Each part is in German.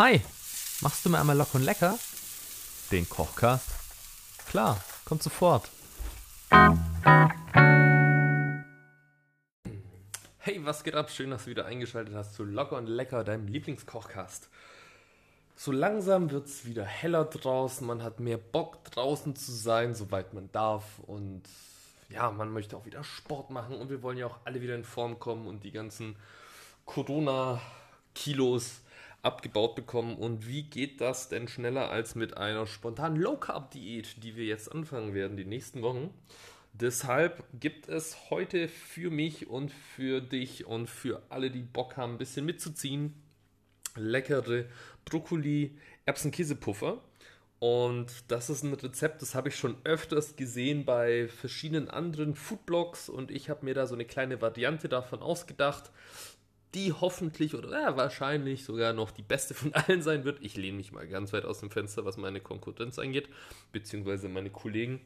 Hi, machst du mir einmal locker und lecker? Den Kochcast? Klar, kommt sofort. Hey, was geht ab? Schön, dass du wieder eingeschaltet hast zu Locker und Lecker, deinem Lieblingskochcast. So langsam wird es wieder heller draußen, man hat mehr Bock draußen zu sein, soweit man darf und ja, man möchte auch wieder Sport machen und wir wollen ja auch alle wieder in Form kommen und die ganzen Corona-Kilos abgebaut bekommen. Und wie geht das denn schneller als mit einer spontanen Low-Carb-Diät, die wir jetzt anfangen werden, die nächsten Wochen? Deshalb gibt es heute für mich und für dich und für alle, die Bock haben, ein bisschen mitzuziehen, leckere Brokkoli Erbsenkäsepuffer. Und das ist ein Rezept, das habe ich schon öfters gesehen bei verschiedenen anderen Foodblogs und ich habe mir da so eine kleine Variante davon ausgedacht die hoffentlich oder ja, wahrscheinlich sogar noch die beste von allen sein wird. Ich lehne mich mal ganz weit aus dem Fenster, was meine Konkurrenz angeht, beziehungsweise meine Kollegen.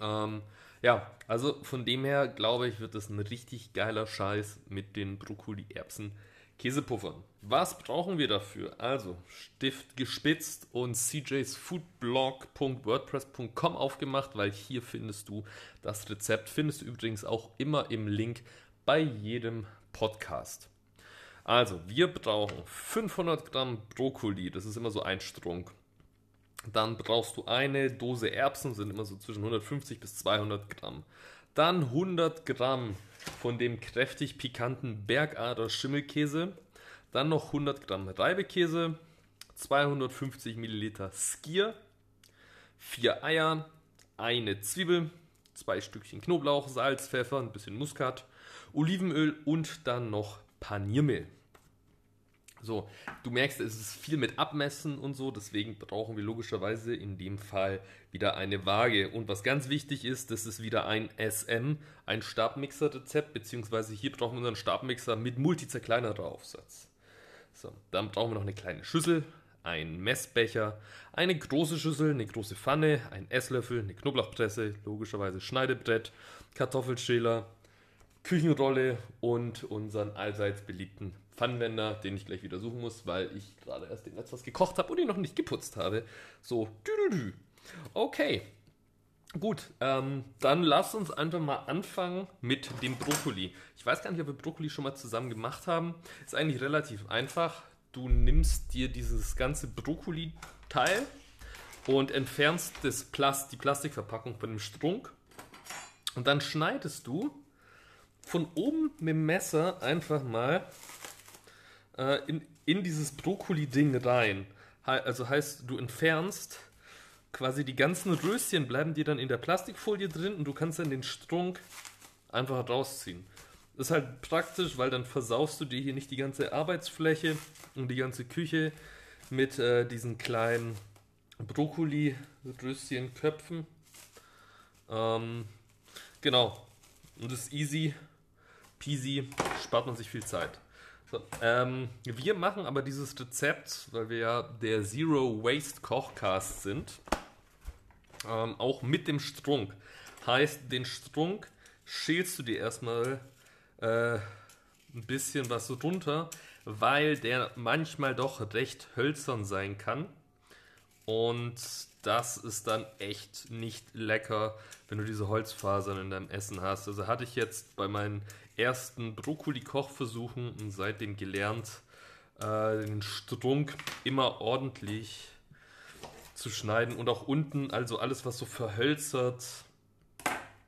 Ähm, ja, also von dem her glaube ich, wird das ein richtig geiler Scheiß mit den Brokkoli-Erbsen. Käsepuffern. Was brauchen wir dafür? Also Stift gespitzt und cjsfoodblog.wordpress.com aufgemacht, weil hier findest du das Rezept. Findest du übrigens auch immer im Link bei jedem Podcast. Also, wir brauchen 500 Gramm Brokkoli, das ist immer so ein Strunk. Dann brauchst du eine Dose Erbsen, sind immer so zwischen 150 bis 200 Gramm. Dann 100 Gramm von dem kräftig pikanten Bergader Schimmelkäse. Dann noch 100 Gramm Reibekäse, 250 Milliliter Skier, 4 Eier, eine Zwiebel, zwei Stückchen Knoblauch, Salz, Pfeffer, ein bisschen Muskat, Olivenöl und dann noch Paniermehl. So, du merkst, es ist viel mit Abmessen und so, deswegen brauchen wir logischerweise in dem Fall wieder eine Waage. Und was ganz wichtig ist, das ist wieder ein SM, ein Stabmixer-Rezept, beziehungsweise hier brauchen wir unseren Stabmixer mit multizerkleinerer Aufsatz. So, dann brauchen wir noch eine kleine Schüssel, einen Messbecher, eine große Schüssel, eine große Pfanne, einen Esslöffel, eine Knoblauchpresse, logischerweise Schneidebrett, Kartoffelschäler, Küchenrolle und unseren allseits beliebten Pfannenwender, den ich gleich wieder suchen muss, weil ich gerade erst den etwas gekocht habe und ihn noch nicht geputzt habe. So, dü -dü -dü. okay. Gut, ähm, dann lass uns einfach mal anfangen mit dem Brokkoli. Ich weiß gar nicht, ob wir Brokkoli schon mal zusammen gemacht haben. Ist eigentlich relativ einfach. Du nimmst dir dieses ganze Brokkoli-Teil und entfernst das Plast die Plastikverpackung von dem Strunk. Und dann schneidest du von oben mit dem Messer einfach mal äh, in, in dieses Brokkoli-Ding rein. Also heißt, du entfernst quasi die ganzen Röschen, bleiben dir dann in der Plastikfolie drin und du kannst dann den Strunk einfach rausziehen. Das ist halt praktisch, weil dann versaust du dir hier nicht die ganze Arbeitsfläche und die ganze Küche mit äh, diesen kleinen Brokkoli-Röschenköpfen. Ähm, genau. Und das ist easy peasy, spart man sich viel Zeit. So, ähm, wir machen aber dieses Rezept, weil wir ja der Zero Waste Kochcast sind, ähm, auch mit dem Strunk. Heißt, den Strunk schälst du dir erstmal äh, ein bisschen was runter, weil der manchmal doch recht hölzern sein kann. Und das ist dann echt nicht lecker, wenn du diese Holzfasern in deinem Essen hast. Also hatte ich jetzt bei meinen ersten Brokkoli-Kochversuchen und seitdem gelernt, äh, den Strunk immer ordentlich zu schneiden und auch unten, also alles, was so verhölzert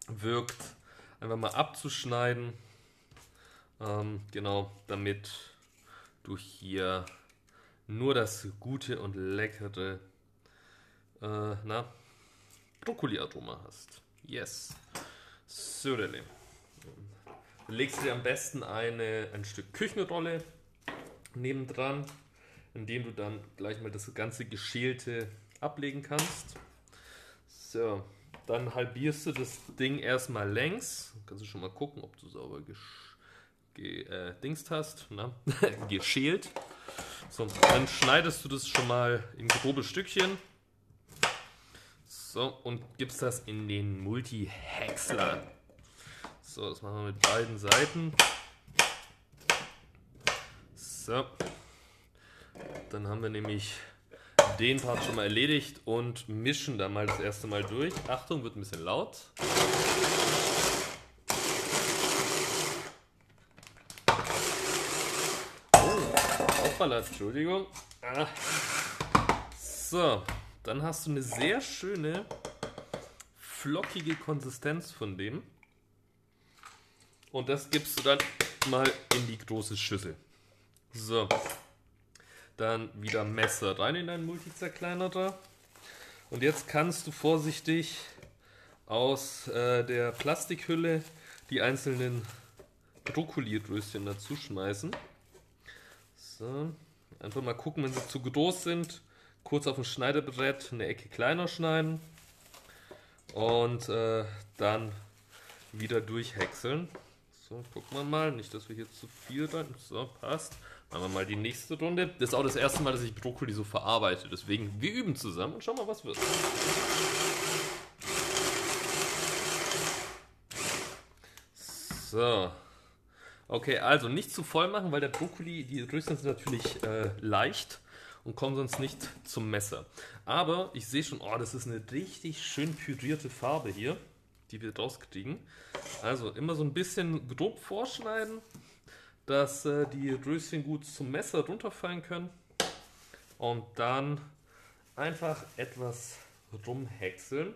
wirkt, einfach mal abzuschneiden. Ähm, genau, damit du hier nur das gute und leckere äh, na, Brokkoli-Aroma hast. Yes. So, legst du dir am besten eine, ein Stück Küchenrolle nebendran, in dem du dann gleich mal das ganze Geschälte ablegen kannst. So, dann halbierst du das Ding erstmal längs. Kannst du schon mal gucken, ob du sauber gedingst äh, hast, na? geschält. So, dann schneidest du das schon mal in grobe Stückchen. So, und gibst das in den Multi-Häcksler. So, das machen wir mit beiden Seiten. So. Dann haben wir nämlich den Part schon mal erledigt und mischen dann mal das erste Mal durch. Achtung, wird ein bisschen laut. Oh, aufballert, Entschuldigung. Ah. So, dann hast du eine sehr schöne, flockige Konsistenz von dem. Und das gibst du dann mal in die große Schüssel. So, dann wieder Messer rein in deinen Multizerkleinerer. Und jetzt kannst du vorsichtig aus äh, der Plastikhülle die einzelnen Brokkoli-Röschen dazu schmeißen. So, einfach mal gucken, wenn sie zu groß sind. Kurz auf dem Schneidebrett eine Ecke kleiner schneiden. Und äh, dann wieder durchhäckseln. So, gucken wir mal. Nicht, dass wir hier zu viel rein. So, passt. Machen wir mal die nächste Runde. Das ist auch das erste Mal, dass ich Brokkoli so verarbeite. Deswegen, wir üben zusammen und schauen mal, was wird. So. Okay, also nicht zu voll machen, weil der Brokkoli, die Röschen sind natürlich äh, leicht und kommen sonst nicht zum Messer. Aber ich sehe schon, oh, das ist eine richtig schön pürierte Farbe hier, die wir rauskriegen. Also immer so ein bisschen grob vorschneiden dass äh, die Röschen gut zum Messer runterfallen können. Und dann einfach etwas rumhäckseln.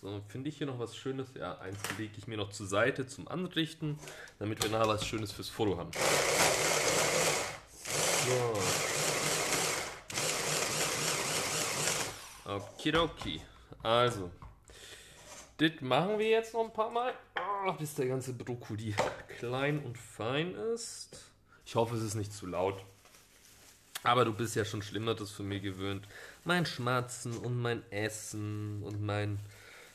So, finde ich hier noch was Schönes. Ja, eins lege ich mir noch zur Seite zum Anrichten, damit wir nachher was Schönes fürs Foto haben. So. Okidoki. Also, das machen wir jetzt noch ein paar Mal bis der ganze Brokkoli klein und fein ist. Ich hoffe, es ist nicht zu laut. Aber du bist ja schon Schlimmeres von mir gewöhnt. Mein Schmatzen und mein Essen und mein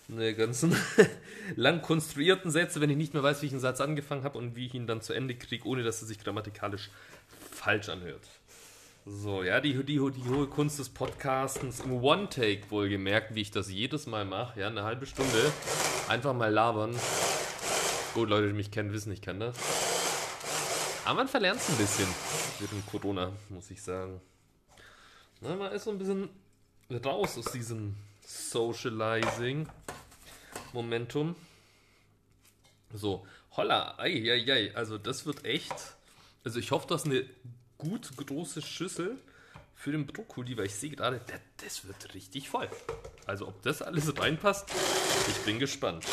ne, ganzen lang konstruierten Sätze, wenn ich nicht mehr weiß, wie ich einen Satz angefangen habe und wie ich ihn dann zu Ende kriege, ohne dass er sich grammatikalisch falsch anhört. So, ja, die, die, die hohe Kunst des Podcastens im One-Take wohlgemerkt, wie ich das jedes Mal mache, ja, eine halbe Stunde, einfach mal labern Gut, Leute, die mich kennen, wissen, ich kann das. Aber man verlernt es ein bisschen während Corona, muss ich sagen. Na, man ist so ein bisschen raus aus diesem Socializing-Momentum. So, holla, ei, ei, ei, also das wird echt. Also ich hoffe, das ist eine gut große Schüssel für den Brokkoli, weil ich sehe gerade, das, das wird richtig voll. Also ob das alles reinpasst, ich bin gespannt.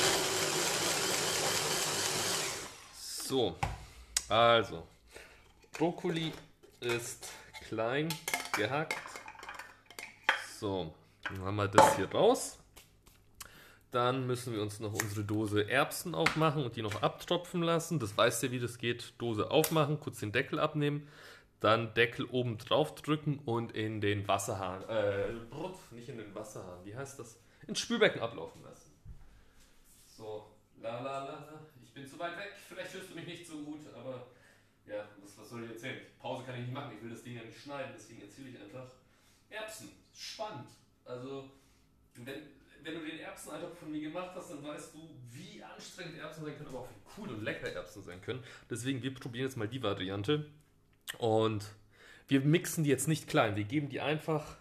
So, also, Brokkoli ist klein gehackt. So, dann haben wir das hier raus. Dann müssen wir uns noch unsere Dose Erbsen aufmachen und die noch abtropfen lassen. Das weißt ihr, wie das geht. Dose aufmachen, kurz den Deckel abnehmen, dann Deckel oben drauf drücken und in den Wasserhahn, äh, nicht in den Wasserhahn, wie heißt das? Ins Spülbecken ablaufen lassen. So, la la la la ich bin zu weit weg, vielleicht hörst du mich nicht so gut, aber ja, was, was soll ich erzählen? Pause kann ich nicht machen, ich will das Ding ja nicht schneiden, deswegen erzähle ich einfach. Erbsen, spannend. Also, wenn, wenn du den Erbseneintopf von mir gemacht hast, dann weißt du, wie anstrengend Erbsen sein können, aber auch wie cool und lecker Erbsen sein können. Deswegen, wir probieren jetzt mal die Variante. Und wir mixen die jetzt nicht klein, wir geben die einfach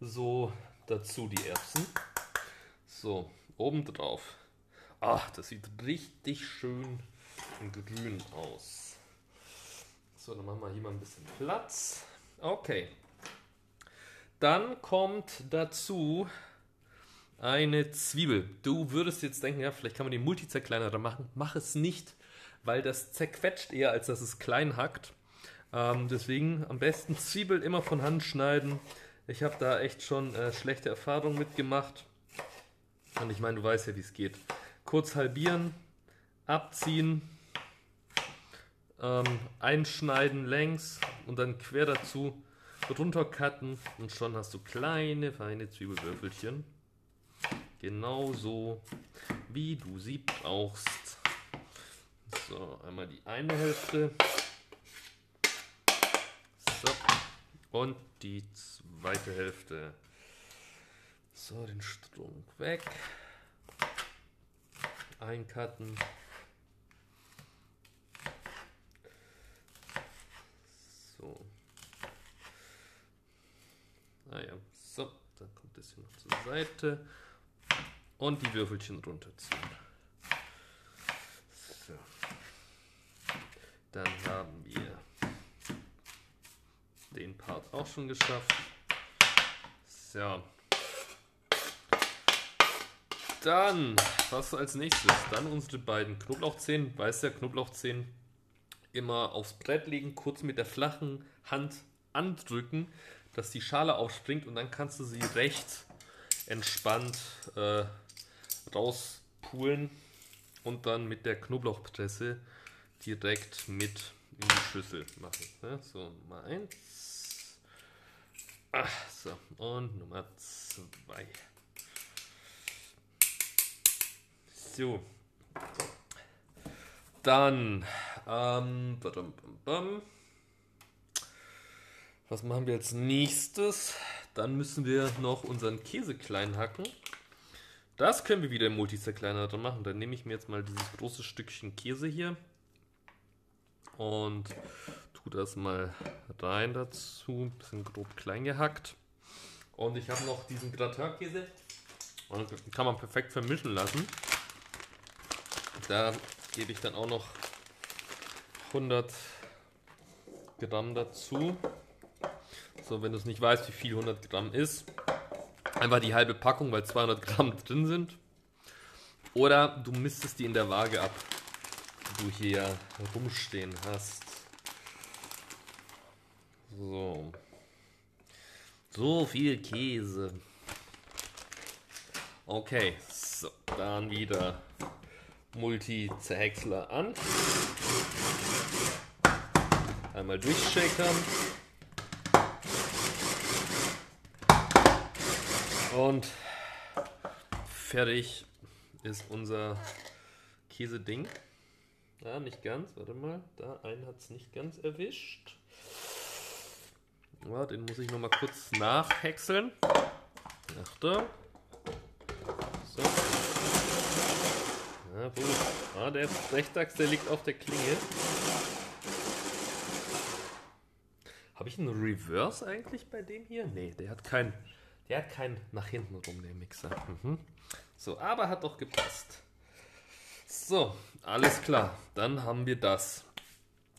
so dazu, die Erbsen. So, oben drauf Ach, das sieht richtig schön grün aus. So, dann machen wir hier mal ein bisschen Platz. Okay. Dann kommt dazu eine Zwiebel. Du würdest jetzt denken, ja, vielleicht kann man den Multizerkleinerer machen. Mach es nicht, weil das zerquetscht eher, als dass es klein hackt. Ähm, deswegen am besten Zwiebel immer von Hand schneiden. Ich habe da echt schon äh, schlechte Erfahrungen mitgemacht. Und ich meine, du weißt ja, wie es geht kurz halbieren, abziehen, ähm, einschneiden längs und dann quer dazu runtercutten und schon hast du kleine, feine Zwiebelwürfelchen. Genauso wie du sie brauchst. So, einmal die eine Hälfte. Und die zweite Hälfte. So, den Strunk weg eincutten. So. ja. So, dann kommt das hier noch zur Seite. Und die Würfelchen runterziehen. So. Dann haben wir den Part auch schon geschafft. So. Dann, was als nächstes? Dann unsere beiden Knoblauchzehen. Weiß der Knoblauchzehen immer aufs Brett legen, kurz mit der flachen Hand andrücken, dass die Schale aufspringt und dann kannst du sie recht entspannt äh, rauspulen und dann mit der Knoblauchpresse direkt mit in die Schüssel machen. Ne? So, Nummer 1. Ach, so, und Nummer 2. So. Dann, ähm, badum, badum, was machen wir als nächstes? Dann müssen wir noch unseren Käse klein hacken. Das können wir wieder im Multizerkleiner machen. Dann nehme ich mir jetzt mal dieses große Stückchen Käse hier und tue das mal rein dazu. Ein bisschen grob klein gehackt. Und ich habe noch diesen Gratin-Käse. Und kann man perfekt vermischen lassen. Da gebe ich dann auch noch 100 Gramm dazu. So, wenn du es nicht weißt, wie viel 100 Gramm ist, einfach die halbe Packung, weil 200 Gramm drin sind. Oder du misstest die in der Waage ab, du hier rumstehen hast. So. So viel Käse. Okay, so, dann wieder Multi-Zerhäcksler an. Einmal durchshakern. Und fertig ist unser Käseding. Ja, nicht ganz, warte mal. Da einen hat es nicht ganz erwischt. Ja, den muss ich noch mal kurz nachhäckseln. Achte. So. Ja. Ah, der Rechdachs, der liegt auf der Klinge. Habe ich einen Reverse eigentlich bei dem hier? Nee, der hat keinen. Der hat keinen nach hinten rum, der Mixer. Mhm. So, aber hat doch gepasst. So, alles klar. Dann haben wir das.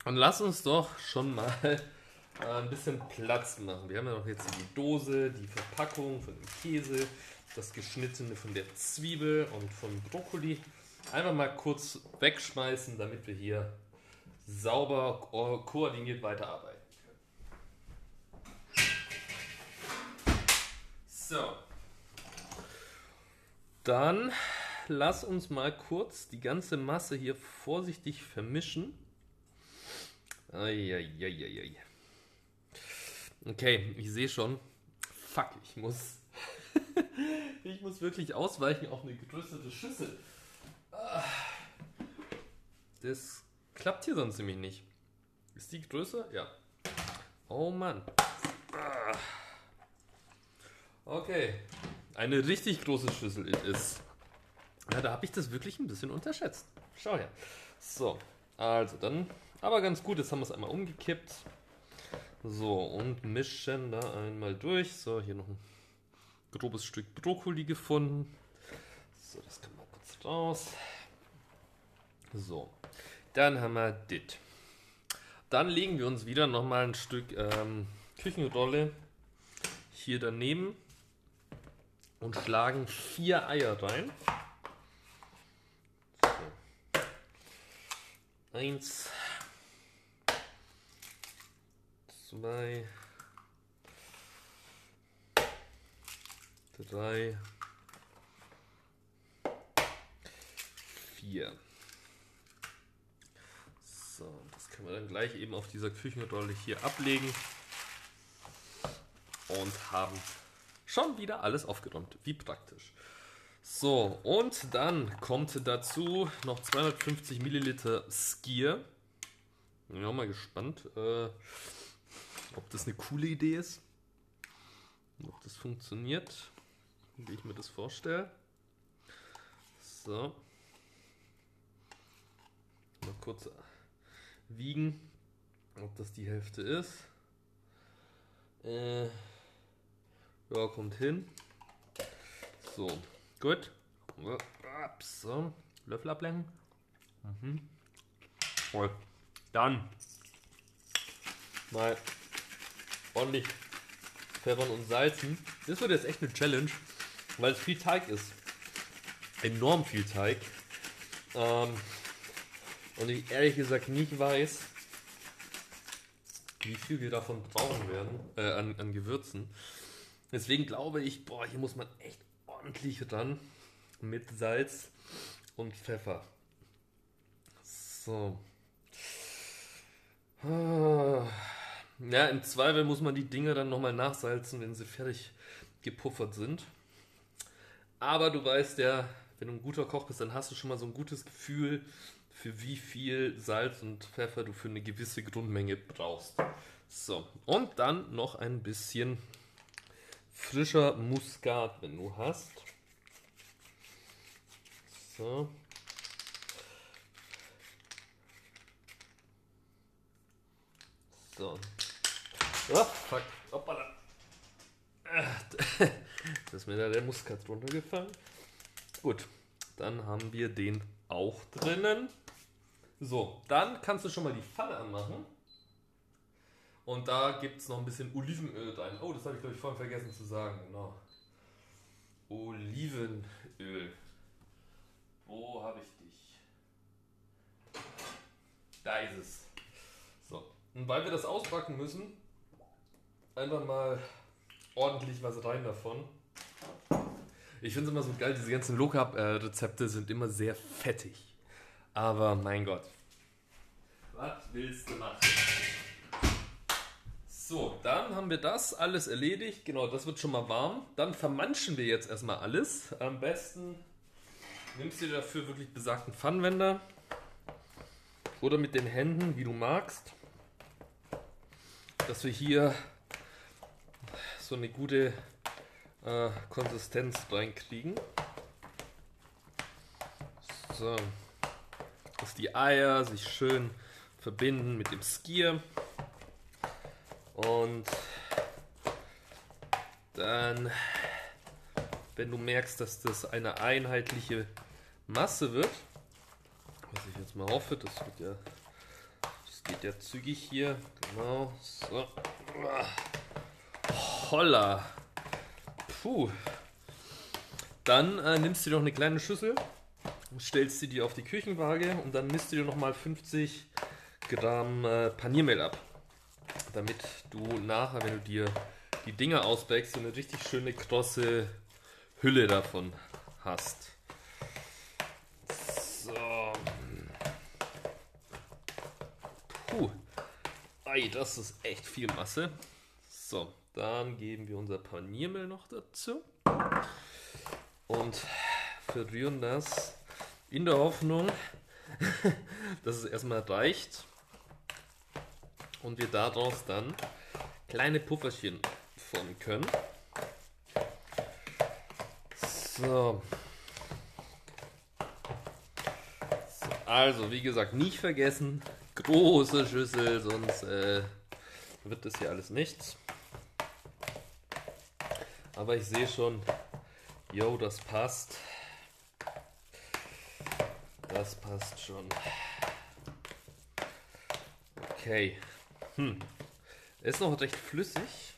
Und lass uns doch schon mal äh, ein bisschen Platz machen. Wir haben ja noch jetzt die Dose, die Verpackung von dem Käse, das Geschnittene von der Zwiebel und von Brokkoli. Einfach mal kurz wegschmeißen, damit wir hier sauber ko koordiniert weiterarbeiten können. So. Dann lass uns mal kurz die ganze Masse hier vorsichtig vermischen. Eieieiei. Okay, ich sehe schon. Fuck, ich muss. ich muss wirklich ausweichen auf eine größere Schüssel. Das klappt hier sonst nämlich nicht. Ist die größer? Ja. Oh Mann. Okay. Eine richtig große Schüssel ist. Ja, da habe ich das wirklich ein bisschen unterschätzt. Schau her. So, also dann, aber ganz gut, jetzt haben wir es einmal umgekippt. So, und mischen da einmal durch. So, hier noch ein grobes Stück Brokkoli gefunden. So, das kann man kurz raus. So, dann haben wir dit. Dann legen wir uns wieder nochmal ein Stück ähm, Küchenrolle hier daneben und schlagen vier Eier rein. Eins, zwei, drei, vier. So, das können wir dann gleich eben auf dieser Küchenrolle hier ablegen und haben schon wieder alles aufgeräumt. Wie praktisch. So, und dann kommt dazu noch 250 Milliliter Skier. Ja, mal gespannt, äh, ob das eine coole Idee ist. Ob das funktioniert, wie ich mir das vorstelle. So. Mal kurz wiegen, ob das die Hälfte ist. Äh, Ja, kommt hin. So, gut. So, Löffel ablenken. Mhm. Voll. Dann mal ordentlich pfeffern und salzen. Das wird jetzt echt eine Challenge, weil es viel Teig ist. Enorm viel Teig. Ähm, und ich ehrlich gesagt nicht weiß, wie viel wir davon brauchen werden äh, an, an Gewürzen. Deswegen glaube ich, boah, hier muss man echt ordentlich ran mit Salz und Pfeffer. So. Ah. Ja, im Zweifel muss man die Dinge dann nochmal nachsalzen, wenn sie fertig gepuffert sind. Aber du weißt ja, wenn du ein guter Koch bist, dann hast du schon mal so ein gutes Gefühl, für wie viel Salz und Pfeffer du für eine gewisse Grundmenge brauchst. So, und dann noch ein bisschen frischer Muskat, wenn du hast. So. So. Oh, fuck. Hoppala. Da ist mir da der Muskat runtergefallen. Gut, dann haben wir den auch drinnen. So, dann kannst du schon mal die Pfanne anmachen. Und da gibt es noch ein bisschen Olivenöl rein. Oh, das habe ich glaube ich vorhin vergessen zu sagen. Genau. Olivenöl. Wo habe ich dich? Da ist es. So. Und weil wir das ausbacken müssen, einfach mal ordentlich was rein davon. Ich finde es immer so geil, diese ganzen Low Carb Rezepte sind immer sehr fettig. Aber mein Gott. Was willst du machen? So, dann haben wir das alles erledigt. Genau, das wird schon mal warm. Dann vermanschen wir jetzt erstmal alles. Am besten nimmst du dafür wirklich besagten Pfannenwender. Oder mit den Händen, wie du magst. Dass wir hier so eine gute äh, Konsistenz reinkriegen. So. Dass die Eier sich schön verbinden mit dem Skier. Und dann, wenn du merkst, dass das eine einheitliche Masse wird, was ich jetzt mal hoffe, das wird ja, das geht ja zügig hier, genau, so, holla, puh, dann äh, nimmst du dir noch eine kleine Schüssel, stellst sie dir auf die Küchenwaage und dann misst du dir nochmal 50 Gramm äh, Paniermehl ab damit du nachher, wenn du dir die Dinger ausbackst, so eine richtig schöne krosse Hülle davon hast. So. Puh. Ei, das ist echt viel Masse. So, dann geben wir unser Paniermehl noch dazu und verrühren das in der Hoffnung, dass es erstmal reicht und wir daraus dann kleine Pufferchen formen können. So. so. Also, wie gesagt, nicht vergessen, große Schüssel, sonst äh, wird das hier alles nichts. Aber ich sehe schon, yo, das passt. Das passt schon. Okay. Hm. Ist noch recht flüssig.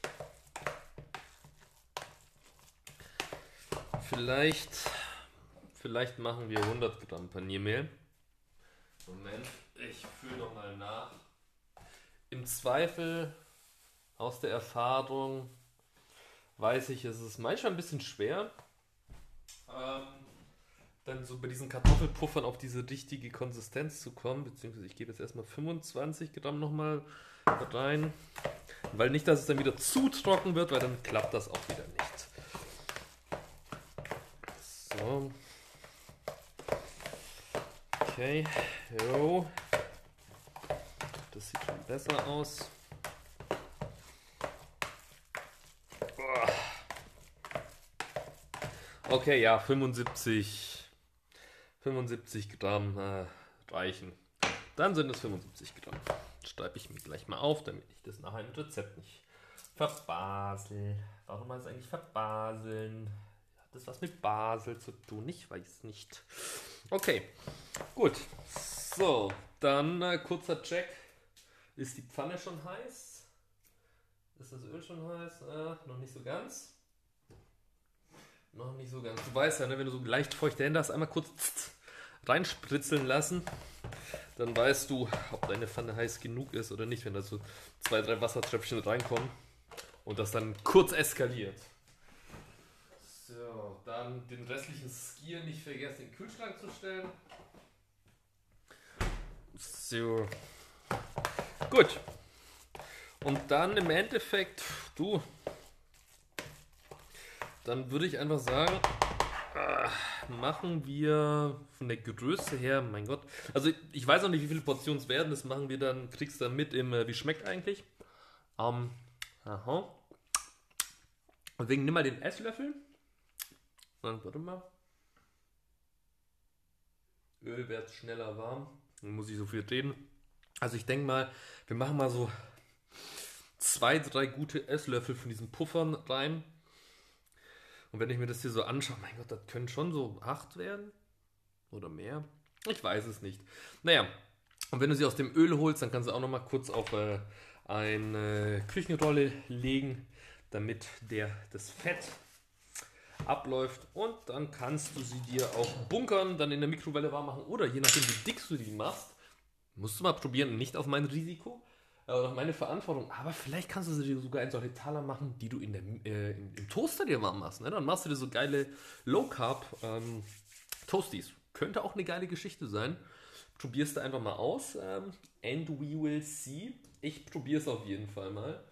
Vielleicht, vielleicht machen wir 100 Gramm Paniermehl. Moment, ich fühle noch mal nach. Im Zweifel aus der Erfahrung weiß ich, es ist manchmal ein bisschen schwer, ähm, dann so bei diesen Kartoffelpuffern auf diese richtige Konsistenz zu kommen. Beziehungsweise ich gebe jetzt erstmal 25 Gramm nochmal rein. Weil nicht, dass es dann wieder zu trocken wird, weil dann klappt das auch wieder nicht. So. Okay. Jo. Das sieht schon besser aus. Okay, ja, 75, 75 Gramm äh, reichen. Dann sind es 75 Gramm schreibe ich mir gleich mal auf, damit ich das nachher im Rezept nicht Verbasel. Warum heißt es eigentlich verbaseln? Hat das was mit Basel zu tun? Ich weiß nicht. Okay, gut. So, dann äh, kurzer Check. Ist die Pfanne schon heiß? Ist das Öl schon heiß? Äh, noch nicht so ganz. Noch nicht so ganz. Du weißt ja, ne, wenn du so leicht feuchte Hände hast, einmal kurz reinspritzeln lassen. Dann weißt du, ob deine Pfanne heiß genug ist oder nicht, wenn da so zwei, drei Wassertröpfchen reinkommen und das dann kurz eskaliert. So, dann den restlichen Skier nicht vergessen, in den Kühlschrank zu stellen. So. Gut. Und dann im Endeffekt, du, dann würde ich einfach sagen, machen wir von der Größe her, mein Gott. Also ich weiß noch nicht, wie viele Portionen es werden. Das machen wir dann, kriegst du dann mit im, äh, wie schmeckt eigentlich. Ähm, aha. Deswegen nimm mal den Esslöffel. Dann warte mal. Öl wird schneller warm. Dann muss ich so viel reden. Also ich denke mal, wir machen mal so zwei, drei gute Esslöffel von diesen Puffern rein. Und wenn ich mir das hier so anschaue, mein Gott, das können schon so acht werden. Oder mehr. Ich weiß es nicht. Naja, und wenn du sie aus dem Öl holst, dann kannst du auch noch mal kurz auf äh, eine Küchenrolle legen, damit der, das Fett abläuft. Und dann kannst du sie dir auch bunkern, dann in der Mikrowelle warm machen. Oder je nachdem, wie dick du die machst, musst du mal probieren, nicht auf mein Risiko, oder auf meine Verantwortung. Aber vielleicht kannst du dir sogar in solche Taler machen, die du in der, äh, im Toaster dir warm machst. Ne? Dann machst du dir so geile Low Carb ähm, Toasties. Könnte auch eine geile Geschichte sein. Probierst du einfach mal aus. Ähm, and we will see. Ich probiere es auf jeden Fall mal.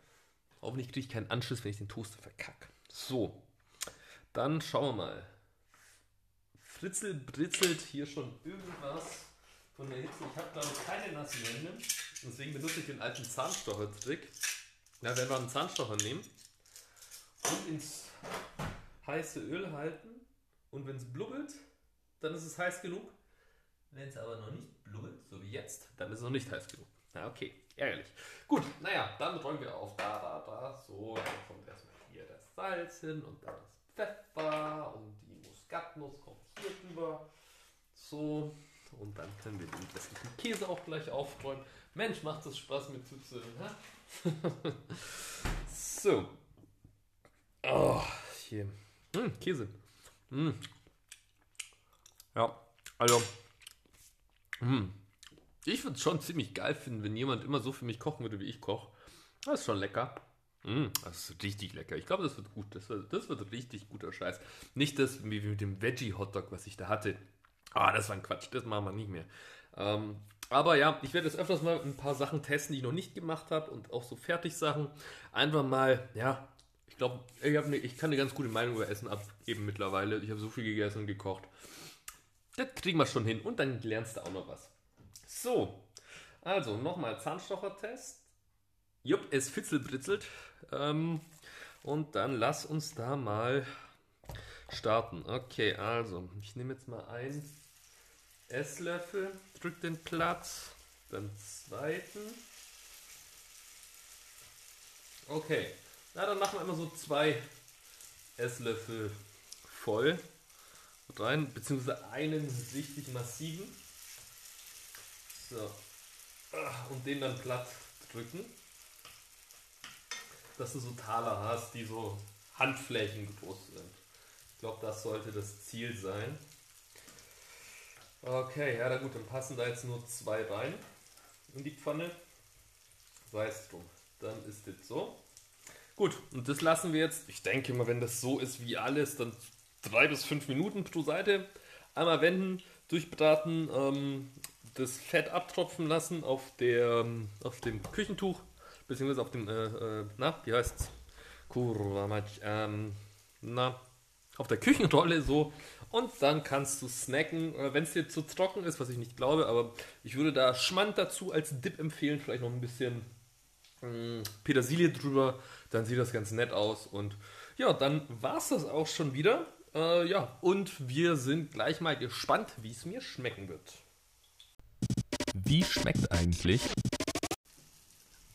Hoffentlich kriege ich keinen Anschluss, wenn ich den Toaster verkacke. So, dann schauen wir mal. Fritzel britzelt hier schon irgendwas von der Hitze. Ich habe glaube ich keine nassen Hände. Deswegen benutze ich den alten Zahnstocher-Trick. Ja, wenn wir einen Zahnstocher nehmen und ins heiße Öl halten und wenn es blubbelt, dann ist es heiß genug. Wenn es aber noch nicht blubbelt, so wie jetzt, dann ist es noch nicht heiß genug. Ja, okay, ärgerlich. Gut, naja, dann räumen wir auf. Da, da, da. So, dann kommt erstmal hier das Salz hin und dann das Pfeffer und die Muskatnuss kommt hier drüber. So, und dann können wir den restlichen Käse auch gleich aufräumen. Mensch, macht es Spaß mit zuzuhören, ha? so. Oh, hier. Hm, Käse. Hm. Ja, also. Hm. Ich würde es schon ziemlich geil finden, wenn jemand immer so für mich kochen würde, wie ich koche. Das ist schon lecker. Mm, das ist richtig lecker. Ich glaube, das wird gut. Das wird, das wird richtig guter Scheiß. Nicht das wie mit dem Veggie-Hotdog, was ich da hatte. Ah, das war ein Quatsch. Das machen wir nicht mehr. Ähm, aber ja, ich werde jetzt öfters mal ein paar Sachen testen, die ich noch nicht gemacht habe und auch so Fertigsachen. Einfach mal, ja, ich glaube, ich, ne, ich kann eine ganz gute Meinung über Essen abgeben mittlerweile. Ich habe so viel gegessen und gekocht. Das kriegen wir schon hin und dann lernst du auch noch was. So, also nochmal Zahnstocher-Test. Jupp, es fitzelbritzelt. Ähm, und dann lass uns da mal starten. Okay, also ich nehme jetzt mal ein Esslöffel, drück den Platz, dann zweiten. Okay, na dann machen wir immer so zwei Esslöffel voll rein, beziehungsweise einen richtig massiven. So. Ah, und den dann platt drücken. Dass du so Taler hast, die so Handflächen groß sind. Ich glaube, das sollte das Ziel sein. Okay, ja, na gut, dann passen da jetzt nur zwei rein in die Pfanne. Es drum. Dann ist das so. Gut, und das lassen wir jetzt, ich denke mal, wenn das so ist wie alles, dann drei bis fünf Minuten pro Seite. Einmal wenden, durchbraten, ähm, das Fett abtropfen lassen auf, der, ähm, auf dem Küchentuch, beziehungsweise auf dem, äh, äh, na, wie heißt's? Kurwa, ähm, na, auf der Küchenrolle so und dann kannst du snacken, äh, wenn es dir zu trocken ist, was ich nicht glaube, aber ich würde da Schmand dazu als Dip empfehlen, vielleicht noch ein bisschen mh, mm, Petersilie drüber, dann sieht das ganz nett aus und ja, dann war es das auch schon wieder. Äh, ja, und wir sind gleich mal gespannt, wie es mir schmecken wird. Wie schmeckt eigentlich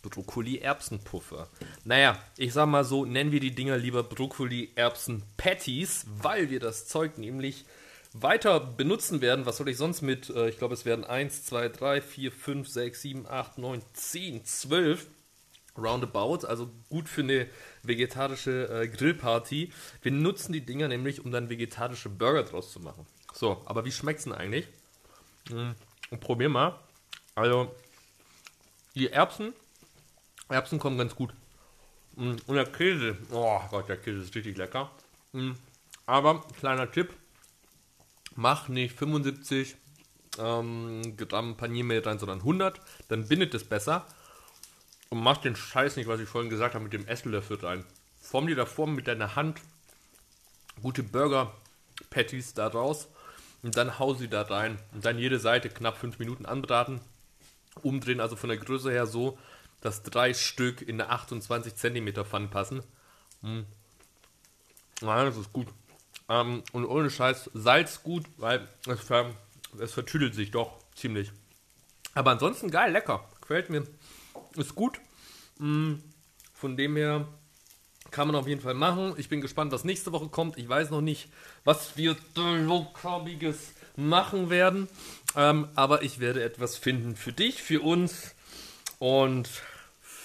Brokkoli-Erbsenpuffer. Naja, ich sag mal so, nennen wir die Dinger lieber Brokkoli-Erbsen-Patties, weil wir das Zeug nämlich weiter benutzen werden. Was soll ich sonst mit, äh, ich glaube, es werden 1, 2, 3, 4, 5, 6, 7, 8, 9, 10, 12 roundabout, also gut für eine vegetarische äh, Grillparty. Wir nutzen die Dinger nämlich, um dann vegetarische Burger draus zu machen. So, aber wie schmeckt es denn eigentlich? Hm, probier mal. Also, die Erbsen, Erbsen kommen ganz gut. Hm, und der Käse, oh Gott, der Käse ist richtig lecker. Hm, aber, kleiner Tipp, mach nicht 75 ähm, Gramm Paniermehl rein, sondern 100, dann bindet es besser. Und mach den Scheiß nicht, was ich vorhin gesagt habe, mit dem Esslöffel rein. Form dir davor mit deiner Hand gute Burger-Patties da raus und dann hau sie da rein. Und dann jede Seite knapp 5 Minuten anbraten. Umdrehen, also von der Größe her so, dass drei Stück in eine 28 cm Pfanne passen. Hm. Ja, das ist gut. Ähm, und ohne Scheiß, Salz gut, weil es, ver es vertüdelt sich doch ziemlich. Aber ansonsten geil, lecker. Gefällt mir ist gut. Mm, von dem her kann man auf jeden Fall machen. Ich bin gespannt, was nächste Woche kommt. Ich weiß noch nicht, was wir Low-Carbiges machen werden. Ähm, aber ich werde etwas finden für dich, für uns und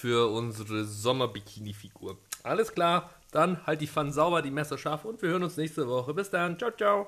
für unsere Sommer-Bikini-Figur. Alles klar, dann halt die Pfannen sauber, die Messer scharf und wir hören uns nächste Woche. Bis dann. Ciao, ciao.